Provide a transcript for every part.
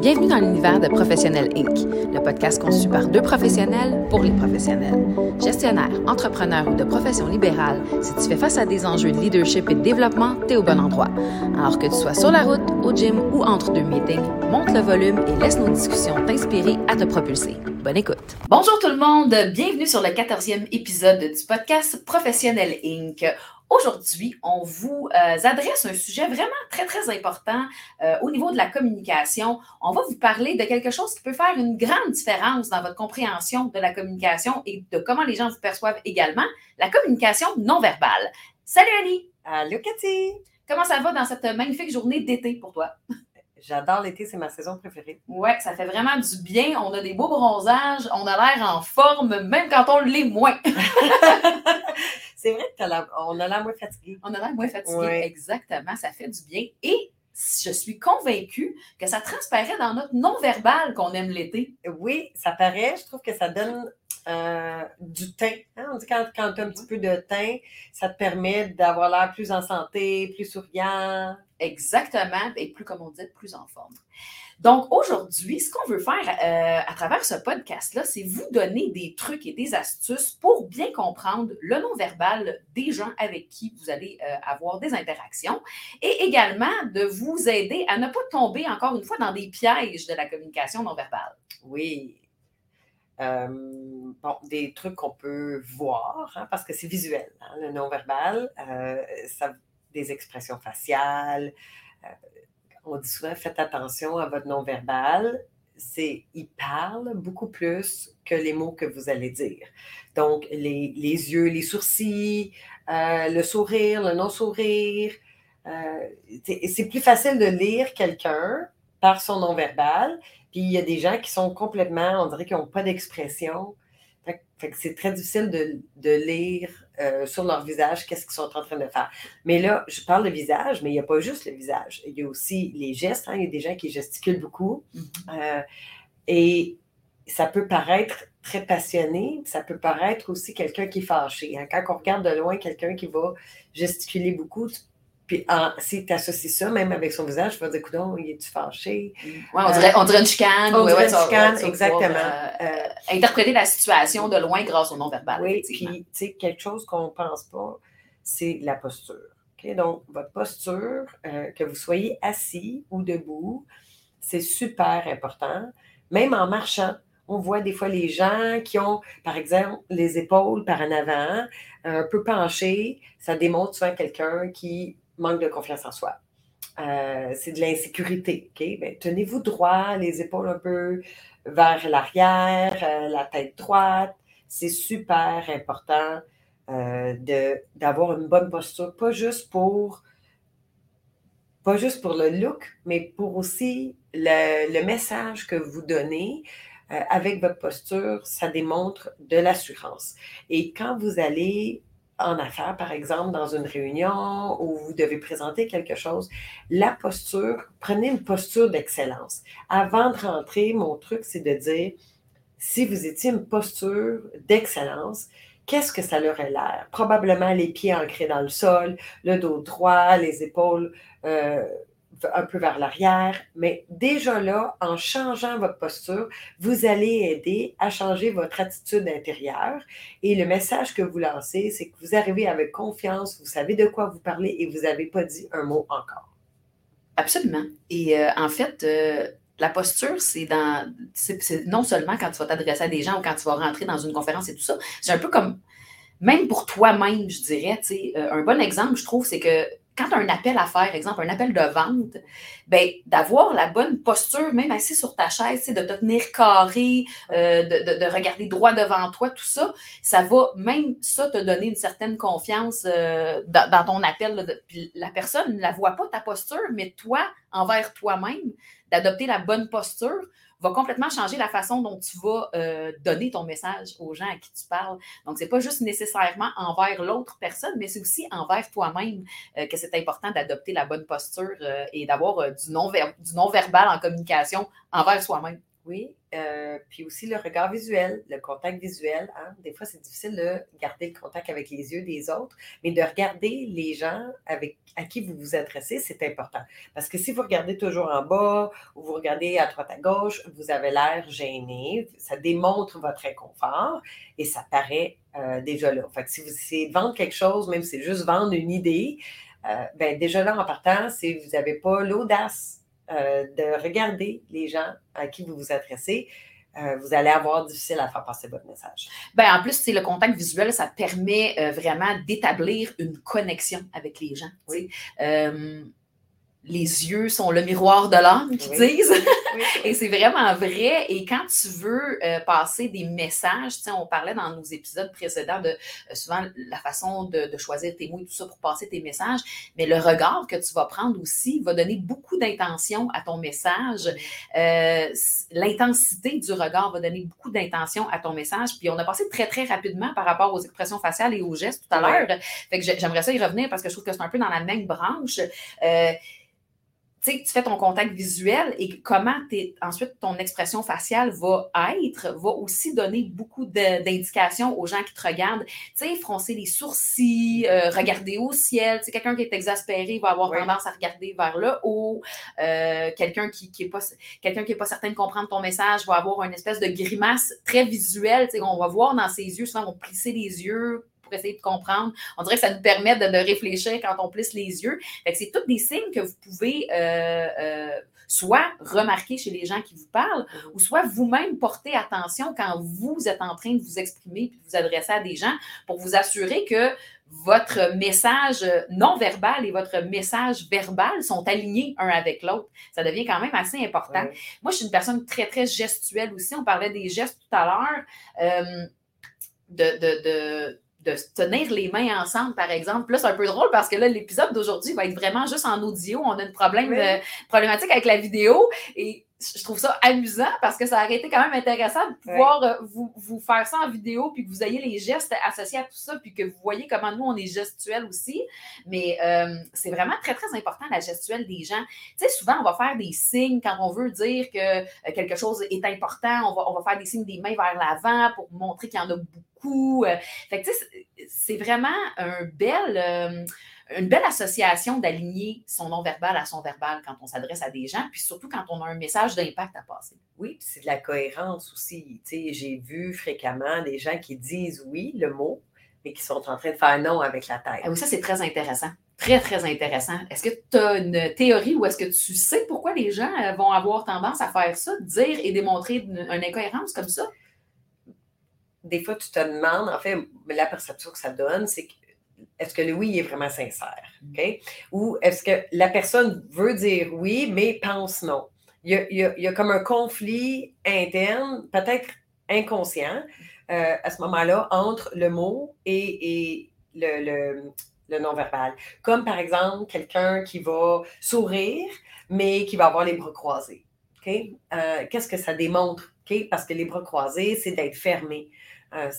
Bienvenue dans l'univers de Professionnel Inc., le podcast conçu par deux professionnels pour les professionnels. Gestionnaire, entrepreneur ou de profession libérale, si tu fais face à des enjeux de leadership et de développement, t'es au bon endroit. Alors que tu sois sur la route, au gym ou entre deux meetings, monte le volume et laisse nos discussions t'inspirer à te propulser. Bonne écoute. Bonjour tout le monde, bienvenue sur le 14e épisode du podcast Professionnel Inc. Aujourd'hui, on vous euh, adresse un sujet vraiment très, très important euh, au niveau de la communication. On va vous parler de quelque chose qui peut faire une grande différence dans votre compréhension de la communication et de comment les gens vous perçoivent également, la communication non verbale. Salut Annie! Allô Cathy! Comment ça va dans cette magnifique journée d'été pour toi? J'adore l'été, c'est ma saison préférée. Oui, ça fait vraiment du bien. On a des beaux bronzages, on a l'air en forme, même quand on l'est moins. c'est vrai qu'on a l'air moins fatigué. On a l'air moins fatigué, exactement. Ça fait du bien. Et je suis convaincue que ça transparaît dans notre non-verbal qu'on aime l'été. Oui, ça paraît. Je trouve que ça donne euh, du teint. Hein. On dit quand, quand tu as un petit peu de teint, ça te permet d'avoir l'air plus en santé, plus souriant. Exactement. Et plus, comme on dit, plus en forme. Donc, aujourd'hui, ce qu'on veut faire euh, à travers ce podcast-là, c'est vous donner des trucs et des astuces pour bien comprendre le non-verbal des gens avec qui vous allez euh, avoir des interactions et également de vous aider à ne pas tomber, encore une fois, dans des pièges de la communication non-verbale. Oui. Euh, bon, des trucs qu'on peut voir, hein, parce que c'est visuel, hein, le non-verbal, ça, des expressions faciales, on dit souvent faites attention à votre non-verbal. C'est, il parle beaucoup plus que les mots que vous allez dire. Donc, les, yeux, les sourcils, euh, le sourire, le non-sourire. Euh, c'est plus facile de lire quelqu'un par son non-verbal. Puis il y a des gens qui sont complètement, on dirait qu'ils n'ont pas d'expression. c'est très difficile de, de lire euh, sur leur visage qu'est-ce qu'ils sont en train de faire. Mais là, je parle de visage, mais il n'y a pas juste le visage. Il y a aussi les gestes. Hein. Il y a des gens qui gesticulent beaucoup. Mm-hmm. Euh, et ça peut paraître très passionné, ça peut paraître aussi quelqu'un qui est fâché. Hein. Quand on regarde de loin quelqu'un qui va gesticuler beaucoup, puis si tu associes ça, même avec son visage, tu vas dire, écoute, il est-tu fâché? Ouais, on, dirait, on dirait une chicane. On dirait une chicane, exactement. Euh, euh, interpréter la situation de loin grâce au non-verbal. Oui, puis, tu sais, quelque chose qu'on ne pense pas, c'est la posture. Donc, votre posture, euh, que vous soyez assis ou debout, c'est super important. Même en marchant, on voit des fois les gens qui ont, par exemple, les épaules par en avant, un peu penchées. Ça démontre souvent quelqu'un qui manque de confiance en soi. Euh, c'est de l'insécurité. OK? Ben, tenez-vous droit, les épaules un peu vers l'arrière, euh, la tête droite. C'est super important euh, d'avoir une bonne posture, pas juste pour pas juste pour le look, mais pour aussi le, le message que vous donnez. avec votre posture, ça démontre de l'assurance. Et quand vous allez en affaires, par exemple, dans une réunion où vous devez présenter quelque chose, la posture, prenez une posture d'excellence. Avant de rentrer, mon truc, c'est de dire, si vous étiez une posture d'excellence, qu'est-ce que ça leur a l'air? Probablement les pieds ancrés dans le sol, le dos droit, les épaules euh, un peu vers l'arrière, mais déjà là, en changeant votre posture, vous allez aider à changer votre attitude intérieure. Et le message que vous lancez, c'est que vous arrivez avec confiance, vous savez de quoi vous parlez et vous n'avez pas dit un mot encore. Absolument. Et euh, en fait, euh, la posture, c'est dans, c'est non seulement quand tu vas t'adresser à des gens ou quand tu vas rentrer dans une conférence et tout ça, c'est un peu comme, même pour toi-même, je dirais, euh, un bon exemple, je trouve, c'est que quand tu as un appel à faire, exemple, un appel de vente, ben, d'avoir la bonne posture, même assis sur ta chaise, de te tenir carré, euh, de, de, regarder droit devant toi, tout ça, ça va même ça te donner une certaine confiance euh, dans, ton appel. la personne ne la voit pas, ta posture, mais toi, envers toi-même, d'adopter la bonne posture va complètement changer la façon dont tu vas euh, donner ton message aux gens à qui tu parles. Donc, ce n'est pas juste nécessairement envers l'autre personne, mais c'est aussi envers toi-même euh, que c'est important d'adopter la bonne posture euh, et d'avoir du non-verbal en communication envers soi-même. Oui, euh, puis aussi le regard visuel, le contact visuel. Hein. Des fois, c'est difficile de garder le contact avec les yeux des autres, mais de regarder les gens avec, à qui vous vous adressez, c'est important. Parce que si vous regardez toujours en bas ou vous regardez à droite à gauche, vous avez l'air gêné. Ça démontre votre inconfort et ça paraît euh, déjà là. Fait que si vous essayez de vendre quelque chose, même si c'est juste vendre une idée, euh, ben déjà là, en partant, si vous n'avez pas l'audace euh, de regarder les gens à qui vous vous adressez, vous allez avoir difficile à faire passer votre message. Ben, en plus, c'est le contact visuel, ça permet vraiment d'établir une connexion avec les gens. Oui les yeux sont le miroir de l'âme, qui disent. et c'est vraiment vrai. Et quand tu veux euh, passer des messages, on parlait dans nos épisodes précédents de euh, souvent la façon de, choisir tes mots et tout ça pour passer tes messages, mais le regard que tu vas prendre aussi va donner beaucoup d'intention à ton message. Euh, l'intensité du regard va donner beaucoup d'intention à ton message. Puis on a passé très, très rapidement par rapport aux expressions faciales et aux gestes tout à l'heure. Fait que j'aimerais ça y revenir parce que je trouve que c'est un peu dans la même branche tu fais ton contact visuel et comment ensuite ton expression faciale va être, va aussi donner beaucoup d'indications aux gens qui te regardent. Tu sais, froncer les sourcils, euh, regarder au ciel. Tu sais, quelqu'un qui est exaspéré va avoir tendance à regarder vers le haut. Euh, quelqu'un qui, qui est pas quelqu'un qui est pas certain de comprendre ton message va avoir une espèce de grimace très visuelle. Tu sais, on va voir dans ses yeux, souvent on va plisser les yeux pour essayer de comprendre. On dirait que ça nous permet de, réfléchir quand on plisse les yeux. c'est tous des signes que vous pouvez euh, euh, soit remarquer chez les gens qui vous parlent, ou soit vous-même porter attention quand vous êtes en train de vous exprimer et de vous adresser à des gens pour vous assurer que votre message non verbal et votre message verbal sont alignés un avec l'autre. Ça devient quand même assez important. Moi, je suis une personne très, très gestuelle aussi. On parlait des gestes tout à l'heure. Euh, de, de tenir les mains ensemble, par exemple. Là, c'est un peu drôle parce que là, l'épisode d'aujourd'hui va être vraiment juste en audio. On a une problème, euh, problématique avec la vidéo et je trouve ça amusant parce que ça aurait été quand même intéressant de pouvoir euh, vous, vous, faire ça en vidéo puis que vous ayez les gestes associés à tout ça puis que vous voyez comment nous, on est gestuels aussi. Mais euh, c'est vraiment très, très important la gestuelle des gens. Tu sais, souvent, on va faire des signes quand on veut dire que quelque chose est important. On va, on va faire des signes des mains vers l'avant pour montrer qu'il y en a beaucoup euh, fait que, c'est vraiment un bel, euh, une belle association d'aligner son non-verbal à son verbal quand on s'adresse à des gens, puis surtout quand on a un message d'impact à passer. Oui, c'est de la cohérence aussi. J'ai vu fréquemment des gens qui disent oui, le mot, mais qui sont en train de faire non avec la tête. Ah oui, ça, c'est très intéressant. Très, très intéressant. Est-ce que tu as une théorie ou est-ce que tu sais pourquoi les gens euh, vont avoir tendance à faire ça, dire et démontrer une incohérence comme ça? des fois, tu te demandes, en fait, la perception que ça donne, c'est est-ce que le oui est vraiment sincère? Mm. OK? Ou est-ce que la personne veut dire oui, mais pense non? Il y a, comme un conflit interne, peut-être inconscient, euh, à ce moment-là, entre le mot et, le, non-verbal. Comme par exemple, quelqu'un qui va sourire, mais qui va avoir les bras croisés. OK? Euh, qu'est-ce que ça démontre? OK? Parce que les bras croisés, c'est d'être fermé. Euh,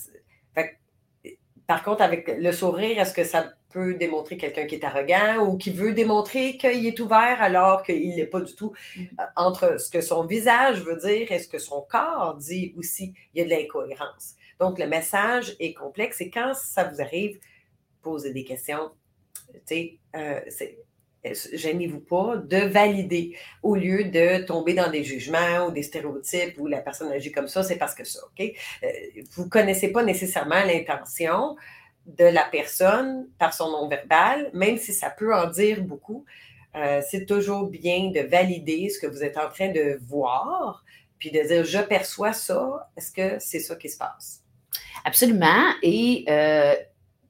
par contre, avec le sourire, est-ce que ça peut démontrer quelqu'un qui est arrogant ou qui veut démontrer qu'il est ouvert alors qu'il n'est pas du tout? Mm. euh, entre ce que son visage veut dire et ce que son corps dit aussi, il y a de l'incohérence. Donc, le message est complexe et quand ça vous arrive, posez des questions. Tu sais, euh, gênez-vous pas de valider au lieu de tomber dans des jugements ou des stéréotypes où la personne agit comme ça, c'est parce que ça, OK? Euh, vous connaissez pas nécessairement l'intention de la personne par son non-verbal, même si ça peut en dire beaucoup. Euh, c'est toujours bien de valider ce que vous êtes en train de voir, puis de dire je perçois ça, est-ce que c'est ça qui se passe? Absolument. Et euh,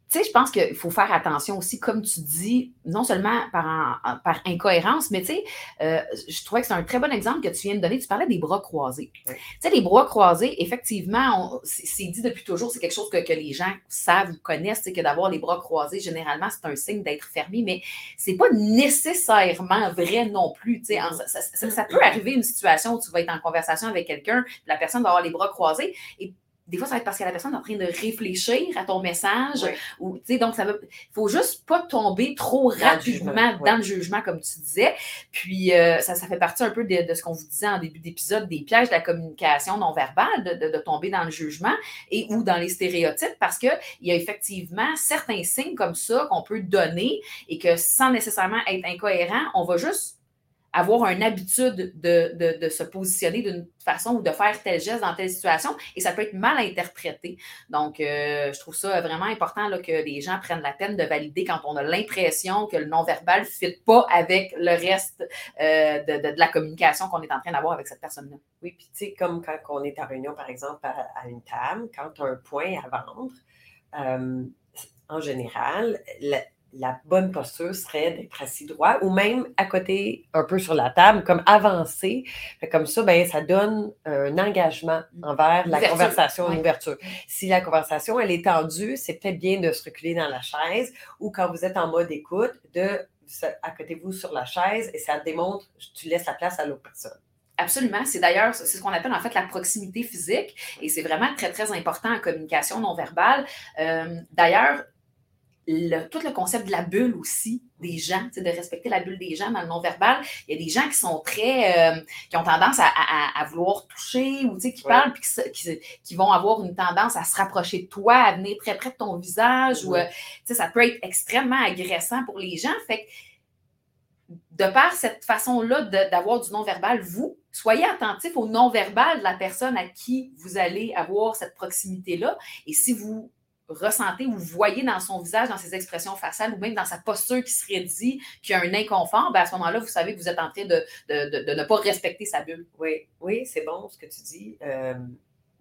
tu sais, je pense qu'il faut faire attention aussi, comme tu dis, non seulement par, par incohérence, mais tu sais, euh, je trouvais que c'est un très bon exemple que tu viens de donner. Tu parlais des bras croisés. Tu sais, les bras croisés, effectivement, c'est dit depuis toujours, c'est quelque chose que, les gens savent ou connaissent, c'est que d'avoir les bras croisés, généralement, c'est un signe d'être fermé, mais c'est pas nécessairement vrai non plus. Tu sais, ça, ça, peut arriver une situation où tu vas être en conversation avec quelqu'un, la personne va avoir les bras croisés, et des fois, ça va être parce que la personne est en train de réfléchir à ton message. Ouais. Ou, tu sais, donc, ça va. faut juste pas tomber trop rapidement jugement, dans le jugement, comme tu disais. Puis, euh, ça, ça fait partie un peu de, de ce qu'on vous disait en début d'épisode, des pièges de la communication non verbale, de, de- de tomber dans le jugement et ou dans les stéréotypes, parce qu'il y a effectivement certains signes comme ça qu'on peut donner et que sans nécessairement être incohérent, on va juste avoir une habitude de, de- se positionner d'une façon ou de faire tel geste dans telle situation et ça peut être mal interprété. Donc, euh, je trouve ça vraiment important que les gens prennent la peine de valider quand on a l'impression que le non-verbal ne fit pas avec le reste euh, de, de- la communication qu'on est en train d'avoir avec cette personne-là. Oui, puis tu sais, comme quand on est en réunion, par exemple, à, une table, quand tu as un point à vendre, euh, en général, la bonne posture serait d'être assis droit ou même à côté, un peu sur la table, comme avancé. Comme ça, ben, ça donne un engagement envers la Ouverture, conversation, une ouverture. Si la conversation, elle est tendue, c'est peut-être bien de se reculer dans la chaise ou quand vous êtes en mode écoute, de se- à côté de vous sur la chaise et ça démontre, tu laisses la place à l'autre personne. Absolument. C'est d'ailleurs, c'est ce qu'on appelle en fait la proximité physique et c'est vraiment très, très important en communication non verbale. Euh, d'ailleurs, le- tout le concept de la bulle aussi des gens, de respecter la bulle des gens dans le non-verbal. Il y a des gens qui sont très, euh, qui ont tendance à, à- à vouloir toucher ou qui Ouais. parlent puis qui, se- qui, qui vont avoir une tendance à se rapprocher de toi, à venir très près de ton visage ou, euh, ça peut être extrêmement agressant pour les gens. Fait que de par cette façon-là d'avoir du non-verbal, vous, soyez attentif au non-verbal de la personne à qui vous allez avoir cette proximité-là. Et si vous ressentez ou voyez dans son visage, dans ses expressions faciales ou même dans sa posture qui serait dit qu'il y a un inconfort, ben à ce moment-là, vous savez que vous êtes en train de ne pas respecter sa bulle. Oui, oui, c'est bon ce que tu dis. Euh,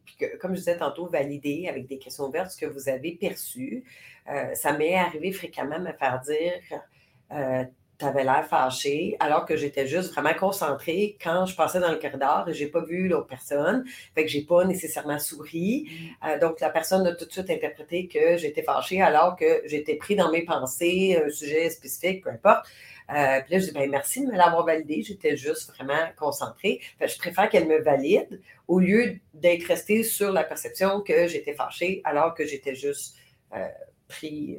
puis que, comme je disais tantôt, valider avec des questions ouvertes ce que vous avez perçu. Euh, ça m'est arrivé fréquemment de me faire dire euh, tu avais l'air fâché, alors que j'étais juste vraiment concentrée quand je passais dans le corridor et j'ai pas vu l'autre personne. Fait que j'ai pas nécessairement souri. Euh, donc, la personne a tout de suite interprété que j'étais fâchée alors que j'étais pris dans mes pensées, un sujet spécifique, peu importe. Euh, puis là, je dis, ben, merci de me l'avoir validé. J'étais juste vraiment concentrée. Fait que je préfère qu'elle me valide au lieu d'être restée sur la perception que j'étais fâchée alors que j'étais juste euh, pris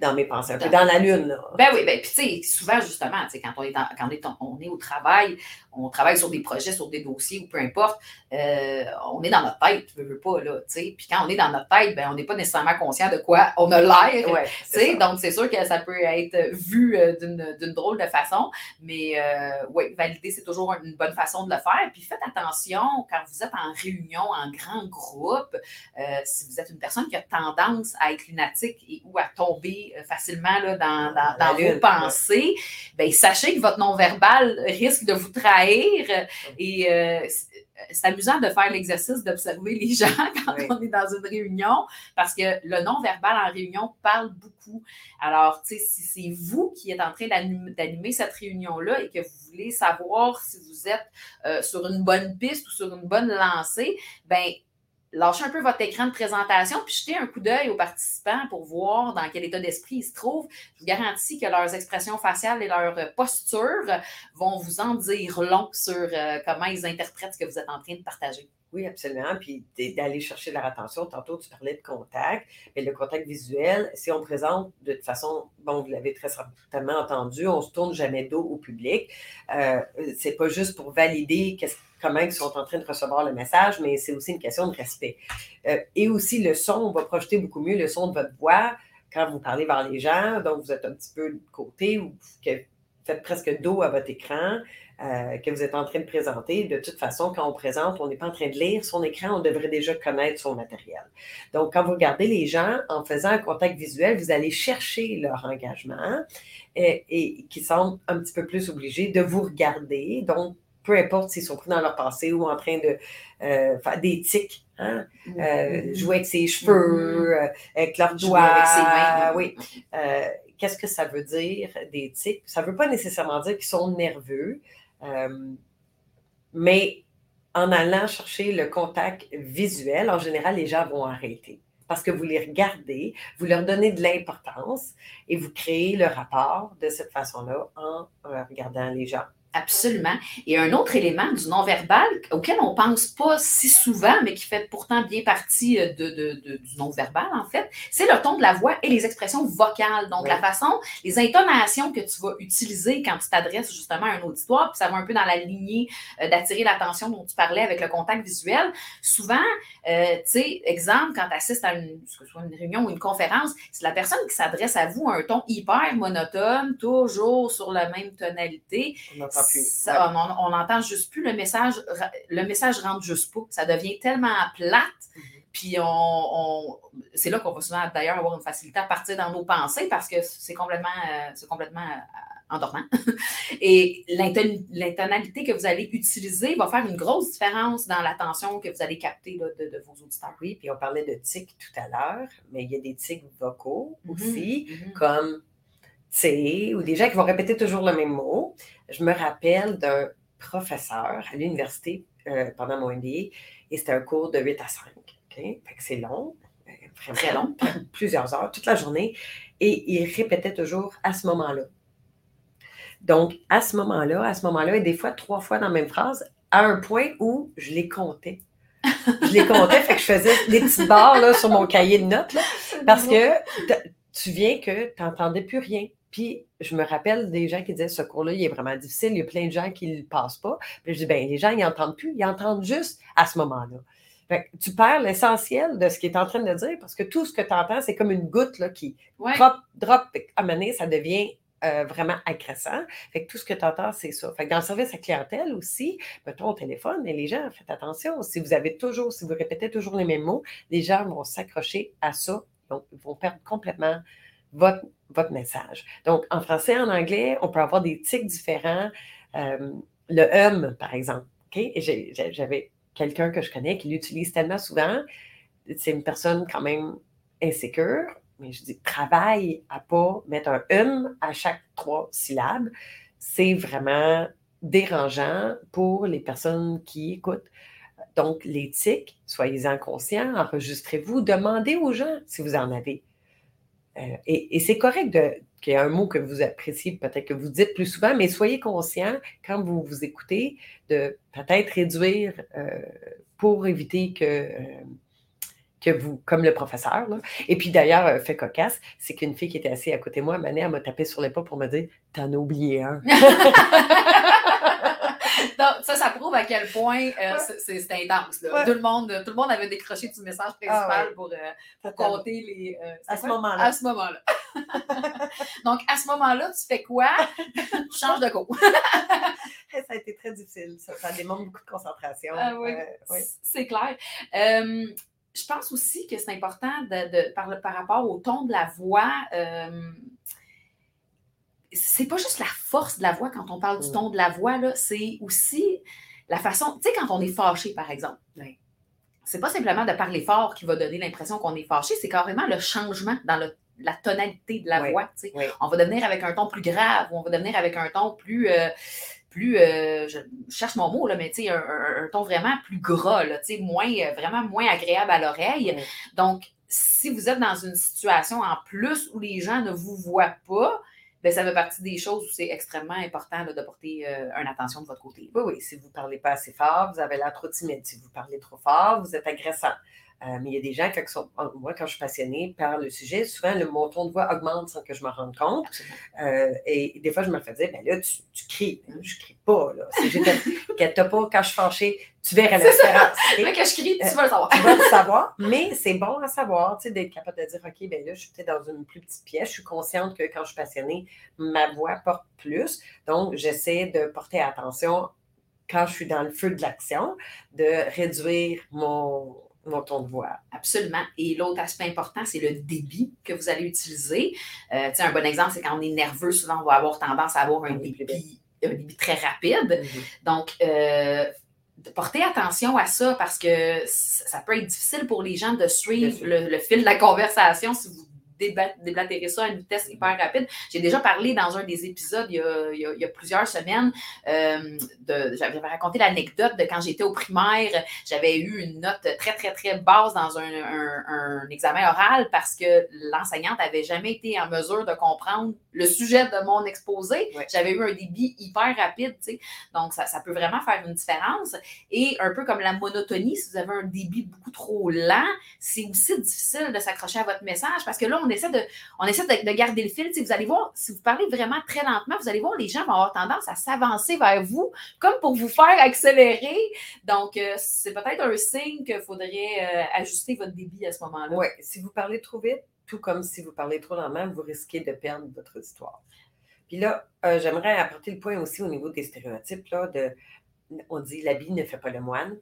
dans mes pensées, un peu dans la lune. Là. Ben oui, ben puis tu sais, souvent justement, tu sais, quand on est, dans- quand on est, on est au travail, on travaille sur des projets, sur des dossiers ou peu importe, euh, on est dans notre tête, tu veux, veux pas, là, tu sais. Puis quand on est dans notre tête, ben on n'est pas nécessairement conscient de quoi on a l'air. Ouais, Tu sais, donc, c'est sûr que ça peut être vu euh, d'une drôle de façon, mais euh, oui, valider, c'est toujours une bonne façon de le faire. Puis faites attention quand vous êtes en réunion, en grand groupe, euh, si vous êtes une personne qui a tendance à être lunatique et ou à tomber facilement là, dans, vos pensées, ben, sachez que votre non-verbal risque de vous trahir et euh, c'est- amusant de faire l'exercice d'observer les gens quand Oui. on est dans une réunion parce que le non-verbal en réunion parle beaucoup. Alors, tu sais, si c'est vous qui êtes en train d'anim- d'animer cette réunion-là et que vous voulez savoir si vous êtes euh, sur une bonne piste ou sur une bonne lancée, ben lâchez un peu votre écran de présentation puis jetez un coup d'œil aux participants pour voir dans quel état d'esprit ils se trouvent. Je vous garantis que leurs expressions faciales et leur euh, posture vont vous en dire long sur euh, comment ils interprètent ce que vous êtes en train de partager. Oui, absolument. Puis d'aller chercher leur attention. Tantôt, tu parlais de contact. Mais le contact visuel, si on présente de toute façon, bon, vous l'avez très certainement entendu, on se tourne jamais dos au public. Euh, c'est pas juste pour valider comment ils sont en train de recevoir le message, mais c'est aussi une question de respect. Euh, et aussi, le son, on va projeter beaucoup mieux le son de votre voix quand vous parlez vers les gens. Donc, vous êtes un petit peu de côté ou que faites presque dos à votre écran euh, que vous êtes en train de présenter. De toute façon, quand on présente, on n'est pas en train de lire son écran, on devrait déjà connaître son matériel. Donc, quand vous regardez les gens, en faisant un contact visuel, vous allez chercher leur engagement et, et qui semblent un petit peu plus obligés de vous regarder. Donc, peu importe s'ils sont pris dans leur passé ou en train de euh, faire des tics, hein, euh, jouer avec ses cheveux, euh, avec leurs doigts, avec ses mains. oui. Euh, Qu'est-ce que ça veut dire, des tics? Ça ne veut pas nécessairement dire qu'ils sont nerveux, euh, mais en allant chercher le contact visuel, en général, les gens vont arrêter. Parce que vous les regardez, vous leur donnez de l'importance et vous créez le rapport de cette façon-là en euh, regardant les gens. Absolument. Et un autre élément du non-verbal auquel on ne pense pas si souvent, mais qui fait pourtant bien partie euh, de, du non-verbal, en fait, c'est le ton de la voix et les expressions vocales. Donc, la façon, les intonations que tu vas utiliser quand tu t'adresses justement à un auditoire, puis ça va un peu dans la lignée euh, d'attirer l'attention dont tu parlais avec le contact visuel. Souvent, euh, tu sais, exemple, quand tu assistes à une, soit une réunion ou une conférence, c'est la personne qui s'adresse à vous à un ton hyper monotone, toujours sur la même tonalité on n'entend juste plus le message, le message rentre juste pas. Ça devient tellement plate. Mhm. Puis on, c'est là qu'on va souvent d'ailleurs avoir une facilité à partir dans nos pensées parce que c'est complètement, euh, complètement euh, endormant. Et l'intonalité que vous allez utiliser va faire une grosse différence dans l'attention que vous allez capter de, vos auditeurs. Oui, puis on parlait de tics tout à l'heure, mais il y a des tics vocaux mhm. aussi, mhm. comme ou des gens qui vont répéter toujours le même mot. Je me rappelle d'un professeur à l'université euh, pendant mon MBA et c'était un cours de 8 à 5. Fait que c'est long, euh, vraiment très long, plusieurs heures, toute la journée. Et il répétait toujours à ce moment-là. Donc, à ce moment-là, à ce moment-là, et des fois trois fois dans la même phrase, à un point où je les comptais. Je les comptais, fait que je faisais des petites barres là, sur mon cahier de notes, parce que tu viens que tu n'entendais plus rien. Puis, je me rappelle des gens qui disaient ce cours-là, il est vraiment difficile, il y a plein de gens qui ne le passent pas. Puis je dis, bien, les gens, ils n'entendent plus, ils entendent juste à ce moment-là. tu perds l'essentiel de ce qu'il est en train de dire parce que tout ce que tu entends, c'est comme une goutte là, qui drop, drop, à mener, ça devient euh, vraiment agressant. Fait que tout ce que tu entends, c'est ça. Fait que dans le service à clientèle aussi, mettons au téléphone, et les gens, faites attention. Si vous avez toujours, si vous répétez toujours les mêmes mots, les gens vont s'accrocher à ça. Donc, ils vont perdre complètement votre, message. Donc, en français en anglais, on peut avoir des tics différents. Euh, le hum, par exemple. J'avais quelqu'un que je connais qui l'utilise tellement souvent. C'est une personne quand même insécure, mais je dis travaille à pas mettre un hum à chaque trois syllabes. C'est vraiment dérangeant pour les personnes qui écoutent. Donc, les tics, soyez-en conscients, enregistrez-vous, demandez aux gens si vous en avez. Euh, et, c'est correct qu'il y ait un mot que vous appréciez, peut-être que vous dites plus souvent, mais soyez conscient quand vous vous écoutez de peut-être réduire euh, pour éviter que, euh, que vous, comme le professeur. Et puis d'ailleurs, fait cocasse, c'est qu'une fille qui était assise à côté de moi, Mané, elle m'a tapé sur les pas pour me dire T'en as oublié un. ça, ça prouve à quel point euh, c'est intense. Tout, le monde, tout le monde avait décroché du message ah principal pour, euh, compter les. Euh, à, ce moment-là. à ce moment-là. Donc, à ce moment-là, tu fais quoi? tu changes de cours. ça a été très difficile. Ça, demande beaucoup de concentration. Ah oui, c'est clair. je pense aussi que c'est important de, par, par, rapport au ton de la voix c'est pas juste la force de la voix quand on parle du mm. ton de la voix, c'est aussi la façon, tu sais, quand on est fâché, par exemple. C'est pas simplement de parler fort qui va donner l'impression qu'on est fâché, c'est carrément le changement dans la tonalité de la voix. On va devenir avec un ton plus grave, ou on va devenir avec un ton plus. Euh, plus euh, je cherche mon mot, là, mais un, un, un, ton vraiment plus gras, là, moins, euh, vraiment moins agréable à l'oreille. Donc, si vous êtes dans une situation en plus où les gens ne vous voient pas, ben, ça fait partie des choses où c'est extrêmement important de porter euh, une attention de votre côté. Oui, oui. Si vous ne parlez pas assez fort, vous avez l'air trop timide. Si vous parlez trop fort, vous êtes agressant. Euh, mais il y a des gens qui sont. Moi, quand je suis passionnée par le sujet, souvent le, mon ton de voix augmente sans que je me rende compte. Euh, et des fois, je me fais dire, ben là, tu, tu cries. Je ne crie pas. Là. Si pas, quand je suis fâchée, tu verrais la différence. Mais que je crie, tu vas le savoir. tu vas le savoir. Mais c'est bon à savoir, tu sais, d'être capable de dire, OK, ben là, je suis peut-être dans une plus petite pièce. Je suis consciente que quand je suis passionnée, ma voix porte plus. Donc, j'essaie de porter attention quand je suis dans le feu de l'action, de réduire mon, mon ton de voix. Absolument. Et l'autre aspect important, c'est le débit que vous allez utiliser. Euh, un bon exemple, c'est quand on est nerveux, souvent, on va avoir tendance à avoir un, débit, un débit, très rapide. Mhm. Donc, euh, portez attention à ça parce que ça peut être difficile pour les gens de suivre le, fil de la conversation si vous déblatérer ça à une vitesse hyper rapide. J'ai déjà parlé dans un des épisodes il y a, plusieurs semaines, euh, j'avais raconté l'anecdote de quand j'étais au primaire, j'avais eu une note très, très, très basse dans un, examen oral parce que l'enseignante n'avait jamais été en mesure de comprendre le sujet de mon exposé. J'avais eu un débit hyper rapide, tu sais. Donc, ça, ça peut vraiment faire une différence. Et un peu comme la monotonie, si vous avez un débit beaucoup trop lent, c'est aussi difficile de s'accrocher à votre message parce que là, on essaie de, garder le fil. vous allez voir, si vous parlez vraiment très lentement, vous allez voir, les gens vont avoir tendance à s'avancer vers vous comme pour vous faire accélérer. Donc, euh, c'est peut-être un signe qu'il faudrait euh, ajuster votre débit à ce moment-là. Oui, si vous parlez trop vite, tout comme si vous parlez trop lentement, vous risquez de perdre votre histoire. Puis là, euh, j'aimerais apporter le point aussi au niveau des stéréotypes. On dit l'habit ne fait pas le moine,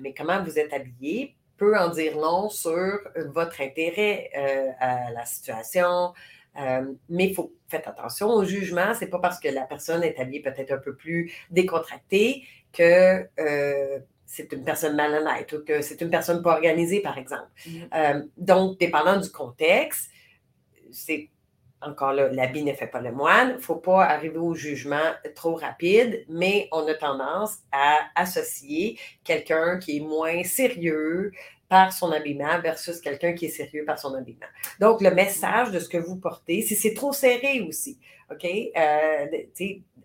mais comment vous êtes habillé peut en dire long sur votre intérêt euh, à la situation. Euh, mais faut faire attention au jugement. C'est pas parce que la personne est habillée peut-être un peu plus décontractée que euh, c'est une personne malhonnête ou que c'est une personne pas organisée, par exemple. Mm-hmm. donc, dépendant du contexte, c'est encore là, l'habit ne fait pas le moine. Il ne faut pas arriver au jugement trop rapide, mais on a tendance à associer quelqu'un qui est moins sérieux par son habillement versus quelqu'un qui est sérieux par son habillement. Donc, le message de ce que vous portez, si c'est trop serré aussi, OK? Euh,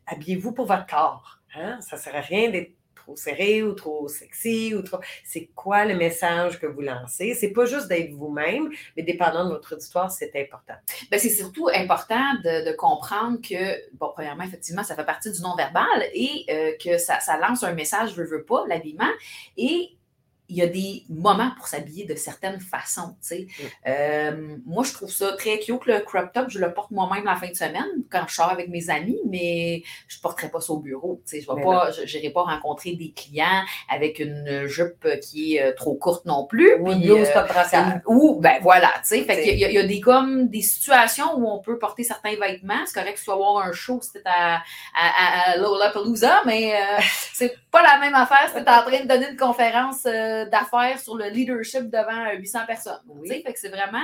habillez-vous pour votre corps. Hein? Ça ne sert à rien d'être trop serré ou trop sexy ou trop. C'est quoi le message que vous lancez? C'est pas juste d'être vous-même, mais dépendant de votre auditoire, c'est important. Ben, c'est surtout important de, comprendre que, bon, premièrement, effectivement, ça fait partie du non-verbal et euh, que ça, ça, lance un message, je veux pas, l'habillement. Et il y a des moments pour s'habiller de certaines façons. Mm. Euh, moi, je trouve ça très cute, le crop top. Je le porte moi-même la fin de semaine quand je sors avec mes amis, mais je ne porterai pas ça au bureau. Je ne pas, n'irai pas rencontrer des clients avec une jupe qui est euh, trop courte non plus. Ou une blouse euh, Ou, ben voilà. Fait il, y a, il y a des, comme, des situations où on peut porter certains vêtements. C'est correct que tu sois avoir un show si à, à, à, Lollapalooza, mais c'est pas la même affaire si tu es en train de donner une conférence d'affaires sur le leadership devant 800 personnes. Fait que c'est vraiment.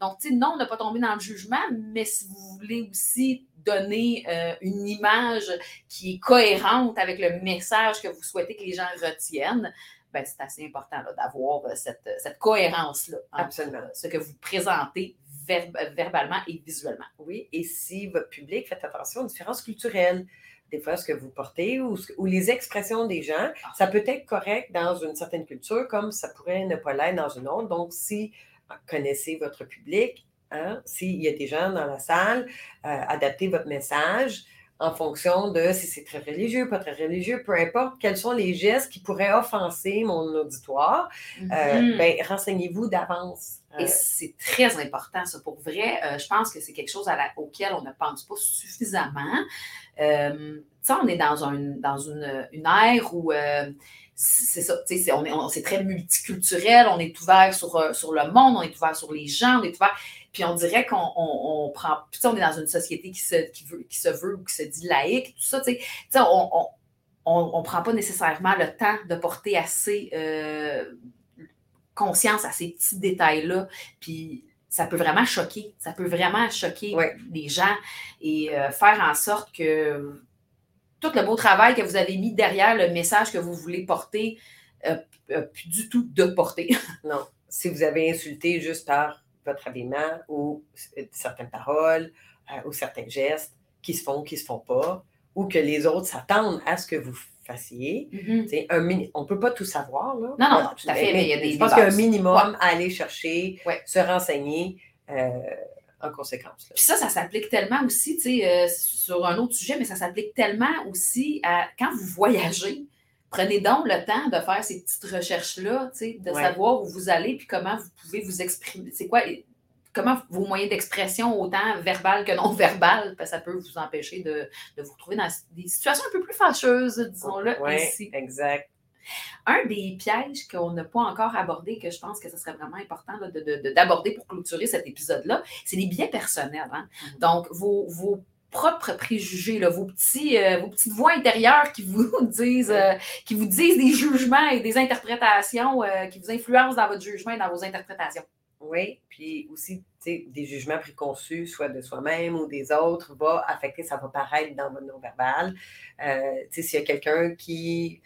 Donc, non, on n'a pas tombé dans le jugement, mais si vous voulez aussi donner euh, une image qui est cohérente avec le message que vous souhaitez que les gens retiennent, ben, c'est assez important d'avoir euh, cette, cette cohérence-là. Absolument. Ce que vous présentez verbalement et visuellement. Oui, et si votre public, faites attention aux différences culturelles des fois ce que vous portez ou, les expressions des gens, ah. ça peut être correct dans une certaine culture comme ça pourrait ne pas l'être dans une autre. Donc, si vous connaissez votre public, hein, s'il y a des gens dans la salle, euh, adaptez votre message en fonction de si c'est très religieux, pas très religieux, peu importe quels sont les gestes qui pourraient offenser mon auditoire, euh, mm-hmm. ben, renseignez-vous d'avance. Et euh, c'est très important, ça. Pour vrai, je pense que c'est quelque chose auquel on ne pense pas suffisamment. Euh, on est dans, un, dans une, une ère où euh, c'est ça, c'est, on est, c'est très multiculturel, on est ouvert sur, euh, sur le monde, on est ouvert sur les gens, on est ouvert. Puis on dirait qu'on on, prend. Puis on est dans une société qui se, qui, veut, qui se veut ou qui se dit laïque, tout ça, tu sais. On, on ne prend pas nécessairement le temps de porter assez euh, conscience à ces petits détails-là. Puis ça peut vraiment choquer. Ça peut vraiment choquer les gens et euh, faire en sorte que tout le beau travail que vous avez mis derrière le message que vous voulez porter, euh, plus du tout de porter. non. Si vous avez insulté juste par votre habillement ou certaines paroles euh, ou certains gestes qui se font, qui ne se font pas, ou que les autres s'attendent à ce que vous fassiez. Mm-hmm. on ne peut pas tout savoir. Là. Non, non, tout à fait, mais, il y a des. Je pense qu'il y a un minimum à aller chercher, se renseigner. Euh, en conséquence. Puis ça, ça s'applique tellement aussi, tu sais, euh, sur un autre sujet, mais ça s'applique tellement aussi à quand vous voyagez. Prenez donc le temps de faire ces petites recherches-là, de savoir où vous allez puis comment vous pouvez vous exprimer. C'est quoi, comment vos moyens d'expression, autant verbal que non verbal, ça peut vous empêcher de, vous retrouver dans des situations un peu plus fâcheuses, disons-le ici. Exact. Un des pièges qu'on n'a pas encore abordé, que je pense que ce serait vraiment important d'aborder pour clôturer cet épisode-là, c'est les biais personnels. Hein. Mm-hmm. Donc, vos, propres préjugés, vos, petits, euh, vos petites voix intérieures qui vous disent, euh, qui vous disent des jugements et des interprétations, euh, qui vous influencent dans votre jugement et dans vos interprétations. Oui, puis aussi, des jugements préconçus, soit de soi-même ou des autres, va affecter, ça va paraître dans votre non-verbal. S'il y a quelqu'un qui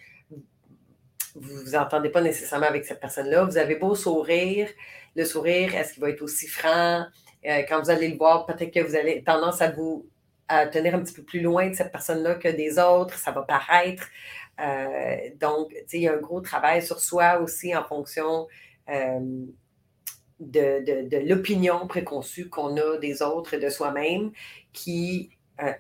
vous vous entendez pas nécessairement avec cette personne-là, vous avez beau sourire, le sourire, est-ce qu'il va être aussi franc? Euh, quand vous allez le voir, peut-être que vous avez tendance à vous à tenir un petit peu plus loin de cette personne-là que des autres, ça va paraître. Euh, donc, il y a un gros travail sur soi aussi en fonction euh, de, l'opinion préconçue qu'on a des autres et de soi-même qui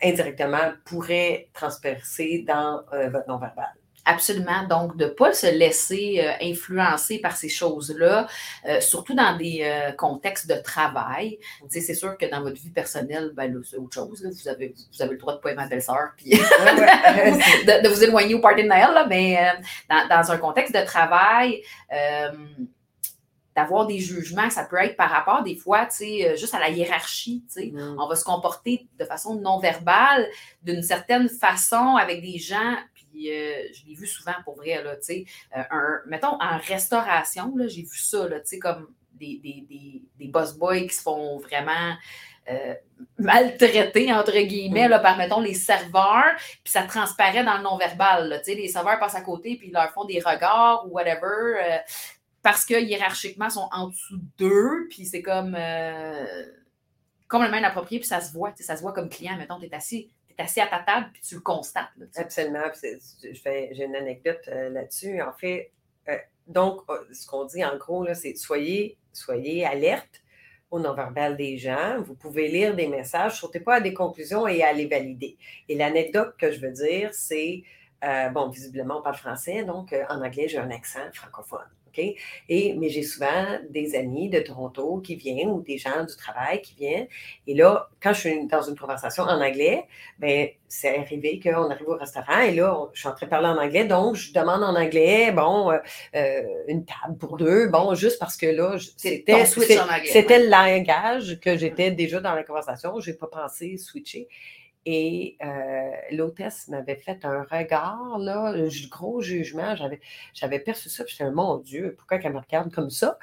indirectement pourrait transpercer dans votre non-verbal. Absolument. Donc, de ne pas se laisser euh, influencer par ces choses-là, euh, surtout dans des euh, contextes de travail. c'est sûr que dans votre vie personnelle, ben, c'est autre chose. Vous, avez, vous avez le droit de pas aimer ma belle-sœur puis de, vous éloigner au party de Noël, là, mais dans, dans, un contexte de travail, d'avoir des jugements, ça peut être par rapport des fois, tu sais, juste à la hiérarchie, tu sais. Mm. On va se comporter de façon non verbale, d'une certaine façon avec des gens, euh, je l'ai vu souvent pour vrai, là, tu sais, euh, mettons, en restauration, j'ai vu ça, là, tu sais, comme des, des, des, boss boys qui se font vraiment euh, maltraiter, entre guillemets, là, par, mettons, les serveurs, puis ça transparaît dans le non-verbal, les serveurs passent à côté, puis ils leur font des regards ou whatever, parce que hiérarchiquement, ils sont en dessous d'eux, puis c'est comme complètement inapproprié, puis ça se voit, ça se voit comme client, mettons, tu es assis assis à ta table puis tu le constates. Absolument. J'ai une anecdote euh, là-dessus. En fait, euh, donc, euh, ce qu'on dit en gros, c'est soyez, soyez alerte au non-verbal des gens. Vous pouvez lire des messages, sautez pas à des conclusions et à les valider. Et l'anecdote que je veux dire, c'est, bon, visiblement, on parle français, donc en anglais, j'ai un accent francophone. Et, mais j'ai souvent des amis de Toronto qui viennent ou des gens du travail qui viennent. Et là, quand je suis dans une conversation en anglais, ben c'est arrivé qu'on arrive au restaurant et là, je suis en train de parler en anglais, donc je demande en anglais, bon, euh, euh, une table pour deux, bon, juste parce que là, c'était c'était le langage que j'étais déjà dans la conversation, je n'ai pas pensé switcher. Et euh, l'hôtesse m'avait fait un regard, là, gros jugement. J'avais, j'avais perçu ça, puis j'étais, mon Dieu, pourquoi qu'elle me regarde comme ça?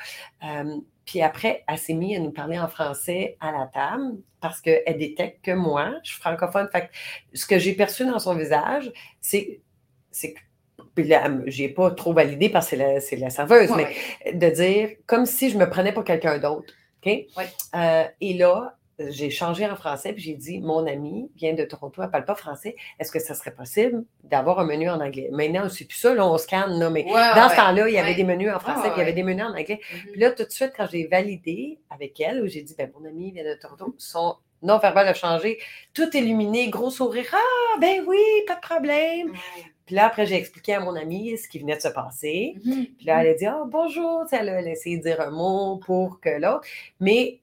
puis après, elle s'est mise à nous parler en français à la table parce qu'elle détecte que moi, je suis francophone. Fait ce que j'ai perçu dans son visage, c'est, c'est puis là, j'ai pas trop validé parce que c'est la, c'est la serveuse, mais de dire comme si je me prenais pour quelqu'un d'autre. OK? Euh, et là, j'ai changé en français, puis j'ai dit Mon ami vient de Toronto, elle ne parle pas français. Est-ce que ça serait possible d'avoir un menu en anglais? Maintenant, c'est plus ça, là, on scanne, là, mais dans ce temps-là, il y avait des menus en français, puis il y avait des menus en anglais. Mm-hmm. Puis là, tout de suite, quand j'ai validé avec elle, où j'ai dit ben, Mon ami vient de Toronto, son non-verbal a changé, tout illuminé, gros sourire Ah, ben oui, pas de problème. Puis là, après, j'ai expliqué à mon amie ce qui venait de se passer. Mm-hmm. Puis là, elle a dit Ah, bonjour. Elle a essayé de dire un mot pour que l'autre. Mais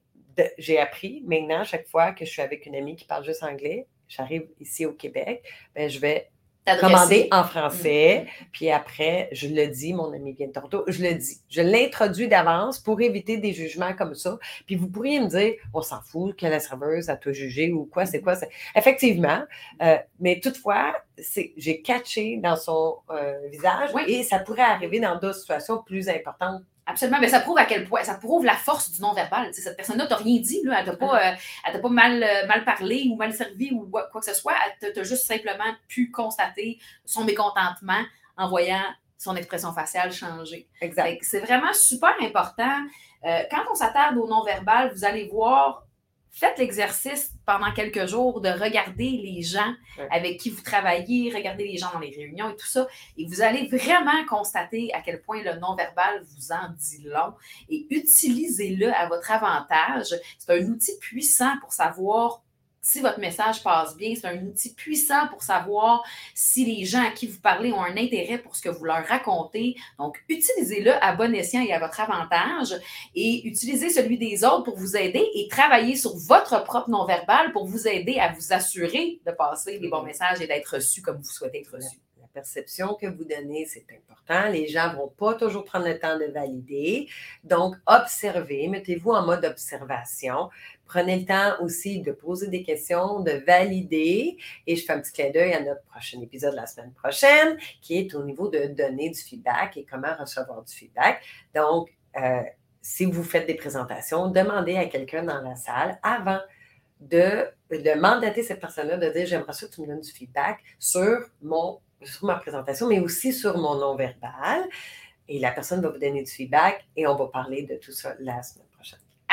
j'ai appris maintenant, chaque fois que je suis avec une amie qui parle juste anglais, j'arrive ici au Québec, ben, je vais commander en français, mm-hmm. puis après, je le dis, mon ami vient de Toronto, je le dis. Je l'introduis d'avance pour éviter des jugements comme ça. Puis vous pourriez me dire, on s'en fout que la serveuse a tout jugé ou quoi, c'est quoi. Effectivement, euh, mais toutefois, j'ai catché dans son euh, visage et ça pourrait arriver dans d'autres situations plus importantes Absolument, mais ça prouve à quel point, ça prouve la force du non-verbal. Cette personne-là t'a rien dit, là, elle t'a pas, euh, pas mal, euh, mal parlé ou mal servi ou quoi, que ce soit. Elle t'a juste simplement pu constater son mécontentement en voyant son expression faciale changer. Exact. C'est vraiment super important. Euh, quand on s'attarde au non-verbal, vous allez voir faites l'exercice pendant quelques jours de regarder les gens avec qui vous travaillez, regarder les gens dans les réunions et tout ça, et vous allez vraiment constater à quel point le non-verbal vous en dit long et utilisez-le à votre avantage. C'est un outil puissant pour savoir si votre message passe bien, c'est un outil puissant pour savoir si les gens à qui vous parlez ont un intérêt pour ce que vous leur racontez. Donc, utilisez-le à bon escient et à votre avantage et utilisez celui des autres pour vous aider et travaillez sur votre propre non-verbal pour vous aider à vous assurer de passer les bons messages et d'être reçu comme vous souhaitez être reçu perception que vous donnez, c'est important. Les gens ne vont pas toujours prendre le temps de valider. Donc, observez, mettez-vous en mode observation. Prenez le temps aussi de poser des questions, de valider. Et je fais un petit clin d'œil à notre prochain épisode la semaine prochaine, qui est au niveau de donner du feedback et comment recevoir du feedback. Donc, euh, si vous faites des présentations, demandez à quelqu'un dans la salle avant de, mandater cette personne-là, de dire j'aimerais ça que tu me donnes du feedback sur, mon, sur ma présentation, mais aussi sur mon non-verbal. Et la personne va vous donner du feedback et on va parler de tout ça la semaine.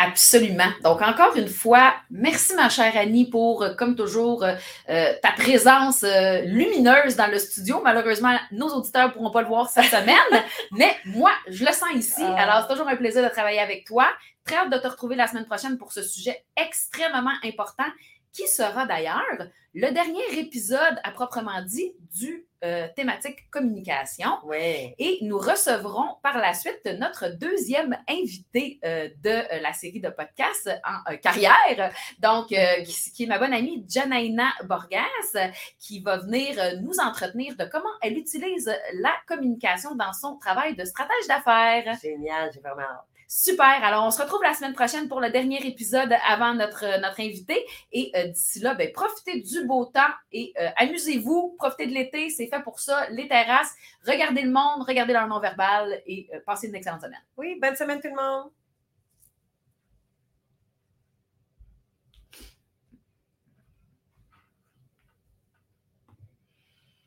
Absolument. Donc, encore une fois, merci ma chère Annie pour, euh, comme toujours, euh, euh, ta présence lumineuse dans le studio. Malheureusement, nos auditeurs ne pourront pas le voir cette semaine, mais moi, je le sens ici. Ah. Alors, c'est toujours un plaisir de travailler avec toi. Très hâte de te retrouver la semaine prochaine pour ce sujet extrêmement important qui sera d'ailleurs le dernier épisode à proprement dit du euh, thématique communication. Et nous recevrons par la suite notre deuxième invité euh, de euh, la série de podcasts en carrière, donc qui, est ma bonne amie Janaina Borgas, qui va venir nous entretenir de comment elle utilise la communication dans son travail de stratège d'affaires. Génial, j'ai vraiment hâte. Super. Alors, on se retrouve la semaine prochaine pour le dernier épisode avant notre, euh, notre invité. Et euh, d'ici là, ben, profitez du beau temps et euh, amusez-vous. Profitez de l'été. C'est fait pour ça. Les terrasses. Regardez le monde, regardez leur non-verbal et passez une excellente semaine. Oui, bonne semaine tout le monde.